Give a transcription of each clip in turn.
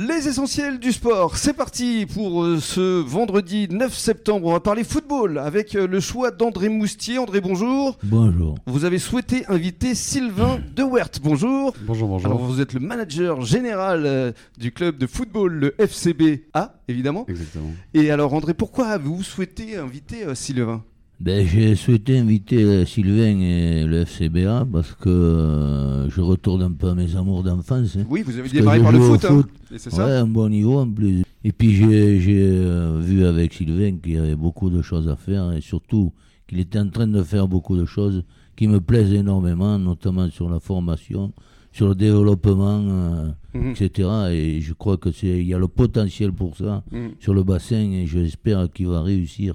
Les essentiels du sport, c'est parti pour euh, ce vendredi 9 septembre. On va parler football avec euh, le choix d'André Moustier. André, bonjour. Bonjour. Vous avez souhaité inviter Sylvain De Wert. Bonjour. Bonjour, bonjour. Alors, vous êtes le manager général euh, du club de football, le FCBA, évidemment. Exactement. Et alors, André, pourquoi avez-vous souhaité inviter Sylvain? Ben, j'ai souhaité inviter Sylvain et le FCBA parce que euh, je retourne un peu à mes amours d'enfance. hein. Oui, vous avez démarré par le foot, hein. foot. Et c'est Ouais, ça un bon niveau en plus. Et puis j'ai j'ai, euh, vu avec Sylvain qu'il y avait beaucoup de choses à faire et surtout qu'il était en train de faire beaucoup de choses qui me plaisent énormément, notamment sur la formation, sur le développement, euh, Mhm. etc. Et je crois que c'est il y a le potentiel pour ça Mhm. sur le bassin et j'espère qu'il va réussir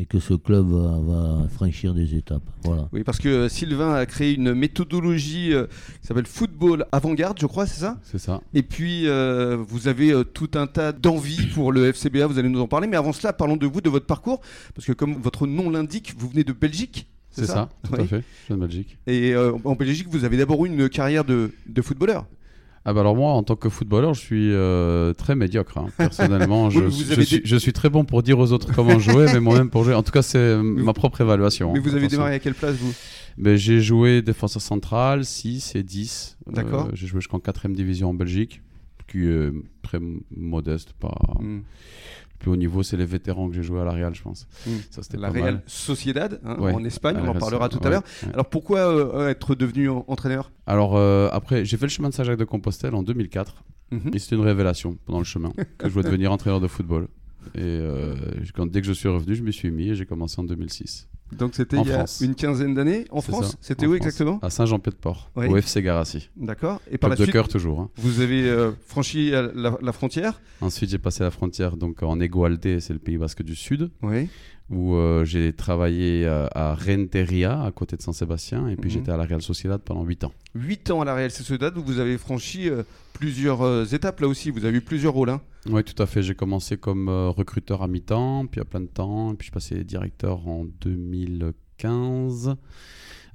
et que ce club va, va franchir des étapes. Voilà. Oui, parce que euh, Sylvain a créé une méthodologie euh, qui s'appelle football avant-garde, je crois, c'est ça? C'est ça. Et puis, euh, vous avez euh, tout un tas d'envies pour le FCBA, vous allez nous en parler. Mais avant cela, parlons de vous, de votre parcours. Parce que comme votre nom l'indique, vous venez de Belgique. C'est ça, tout Oui. à fait. Je viens de Belgique. Et euh, en Belgique, vous avez d'abord eu une carrière de, de footballeur. Ah bah alors moi, en tant que footballeur, je suis euh, très médiocre. hein. Personnellement, je, je avez suis, dé- je suis très bon pour dire aux autres comment jouer, mais moi-même pour jouer. En tout cas, c'est ma propre évaluation. Mais hein, vous avez attention. démarré à quelle place, vous? Ben, J'ai joué défenseur central, 6 et 10. Euh, D'accord. j'ai joué jusqu'en 4 division en Belgique, qui est très modeste. Pas... Hmm. Le plus haut niveau, c'est les vétérans que j'ai joué à la Real, je pense. Hmm. Ça, c'était La pas Real mal. Sociedad, hein, Ouais. en Espagne, on en parlera tout à l'heure. ouais. Alors pourquoi euh, être devenu en- entraîneur? Alors euh, après, j'ai fait le chemin de Saint-Jacques de Compostelle en 2004. Mhm. Et c'était une révélation pendant le chemin que je voulais devenir entraîneur de football. Et euh, quand, dès que je suis revenu, je m'y suis mis et j'ai commencé en 2006. Donc c'était il y a France. une quinzaine d'années en France C'était où France. exactement À Saint-Jean-Pied-de-Port, Oui. au FC Garassi. D'accord. Et par Club la de suite, cœur toujours. hein. vous avez euh, franchi euh, la, la frontière Ensuite, j'ai passé la frontière donc en Egualde, c'est le Pays Basque du Sud, Oui. où euh, j'ai travaillé euh, à Renteria, à côté de Saint-Sébastien, et puis Mhm. j'étais à la Real Sociedad pendant 8 ans. 8 ans à la Real Sociedad où vous avez franchi plusieurs étapes là aussi. Vous avez eu plusieurs rôles. hein. Oui, tout à fait. J'ai commencé comme euh, recruteur à mi-temps, puis à plein de temps, et puis je passé directeur en 2015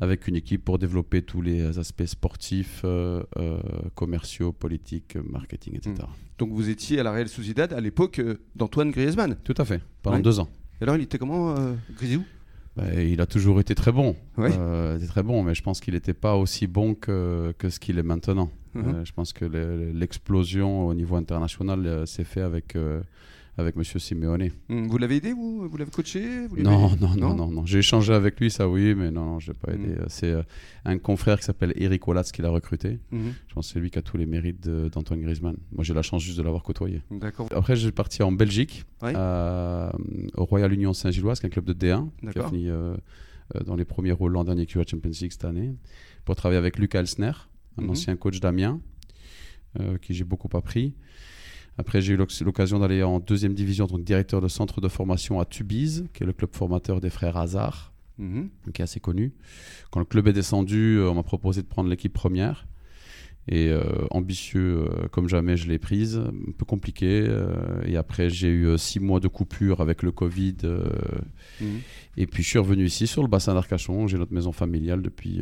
avec une équipe pour développer tous les aspects sportifs, euh, euh, commerciaux, politiques, marketing, etc. Donc vous étiez à la Real Sociedad à l'époque euh, d'Antoine Griezmann. Tout à fait, pendant Ouais. deux ans. Et alors il était comment Grisou Bah, il a toujours été très bon. Ouais. Euh, il était très bon, mais je pense qu'il n'était pas aussi bon que, que ce qu'il est maintenant. Mhm. Euh, je pense que le- l'explosion au niveau international euh, s'est fait avec, avec M. Simeone. Hum, Vous l'avez aidé vous? Vous l'avez coaché? Vous Non, non, non, non, non. J'ai échangé avec lui, ça oui, mais non, non je l'ai pas aidé. Mm. Euh, C'est euh, un confrère qui s'appelle Eric Wallace qui l'a recruté. Mhm. Je pense que c'est lui qui a tous les mérites d'Antoine Griezmann. Moi, j'ai la chance juste de l'avoir côtoyé. D'accord. Après, j'ai parti en Belgique, Ouais. à- au Royal Union Saint-Gilloise, qui est un club de D1, qui a fini euh, euh, dans les premiers rôles l'an dernier, qui à Champions League cette année, pour travailler avec Lucas Elsner, un ancien coach d'Amiens, euh, qui j'ai beaucoup appris. Après, j'ai eu l'oc- l'occasion d'aller en deuxième division, donc directeur de centre de formation à Tubize, qui est le club formateur des frères Hazard, Mhm. qui est assez connu. Quand le club est descendu, euh, on m'a proposé de prendre l'équipe première. Et euh, ambitieux euh, comme jamais, je l'ai prise. Un peu compliqué. euh, et après, j'ai eu six mois de coupure avec le Covid. Mhm. et puis, je suis revenu ici, sur le bassin d'Arcachon. J'ai notre maison familiale depuis,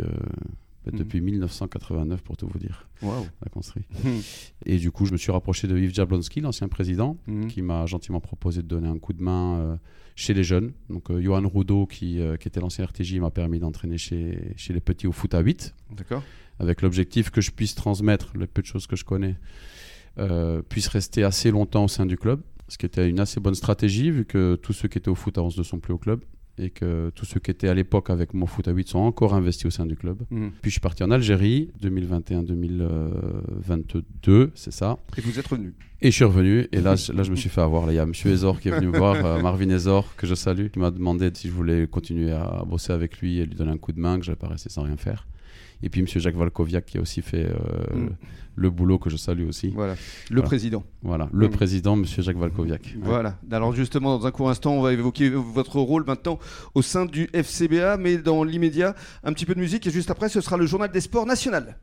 Mhm. depuis 1989, pour tout vous dire. Waouh. La construit. Mhm. Et du coup, je me suis rapproché de Yves Jablonski, l'ancien président, Mhm. qui m'a gentiment proposé de donner un coup de main euh, chez les jeunes. Donc, euh, Johan Roudot, qui, euh, qui était l'ancien RTJ, m'a permis d'entraîner chez, chez les petits au foot à 8, D'accord. avec l'objectif que je puisse transmettre le peu de choses que je connais, euh, puisse rester assez longtemps au sein du club, ce qui était une assez bonne stratégie, vu que tous ceux qui étaient au foot à 11 ne sont plus au club, et que tous ceux qui étaient à l'époque avec mon foot à 8 sont encore investis au sein du club. Mhm. Puis je suis parti en Algérie, 2021-2022, c'est ça. Et vous êtes revenu. Et je suis revenu, et là, je- là je me suis fait avoir. Là, Il y a M. Ezor qui est venu me voir, euh, Marvin Ezor, que je salue, qui m'a demandé si je voulais continuer à bosser avec lui et lui donner un coup de main, que je pas rester sans rien faire. Et puis M. Jacques Valkoviak qui a aussi fait euh, Mm. le boulot que je salue aussi. Voilà. Le Voilà. président. Voilà, le Mm. président, M. Jacques Valkoviak. Voilà. Alors justement, dans un court instant, on va évoquer votre rôle maintenant au sein du FCBA, mais dans l'immédiat, un petit peu de musique et juste après, ce sera le journal des sports national.